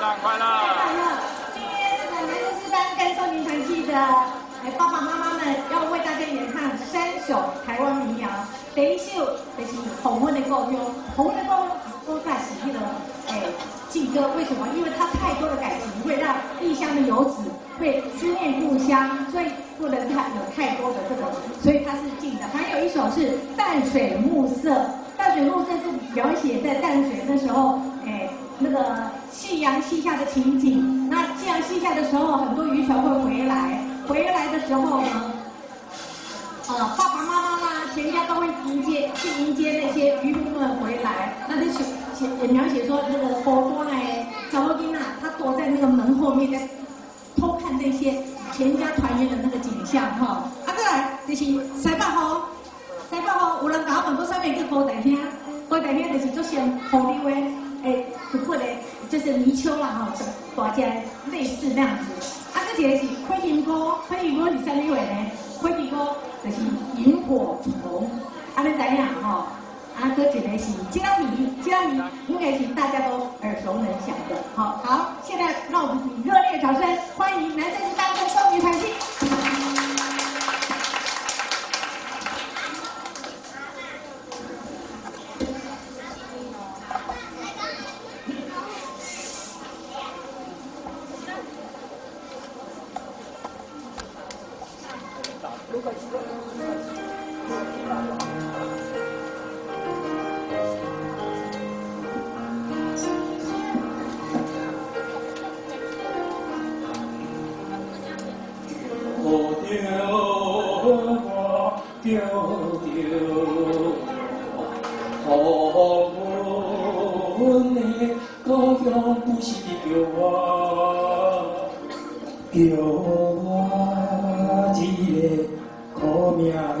诞快乐！今天这个男生师班跟少年团契的哎爸爸妈妈们要为大家。演唱三首台湾民谣。第一首就是《红昏的故乡》，红昏的故乡在是那个哎劲歌，为什么？因为它太多的感情，会让异乡的游子会思念故乡，所以不能太有太多的这个，所以它是静的。还有一首是《淡水暮色》，淡水暮色是描写在淡水那时候那个夕阳西下的情景。那夕阳西下的时候，很多渔船会回来，回来的时候呢，呃，爸爸妈妈啦，全家都会迎接去迎接那些渔夫们回来。那就写写也描写说那个波多哎，小罗宾娜，他躲在那个门后面在偷看那些全家团圆的那个景象哈。啊，再来就是西北风，西北风有人甲我问过上面叫高台兄，高台兄就是做先红绿威诶，就过来就是泥鳅啦哈，大家类似那样子。啊，这个是灰云歌，灰云歌是啥物话呢？灰云歌就是萤火虫，啊，你知影吼？啊，搁一个是吉拉米，吉拉米应该是大家都耳熟能详的。好，好，现在让我们以热烈掌声欢迎男生是班跟少女团体。我着着，好阮的故乡不是叫我，叫我一个苦命的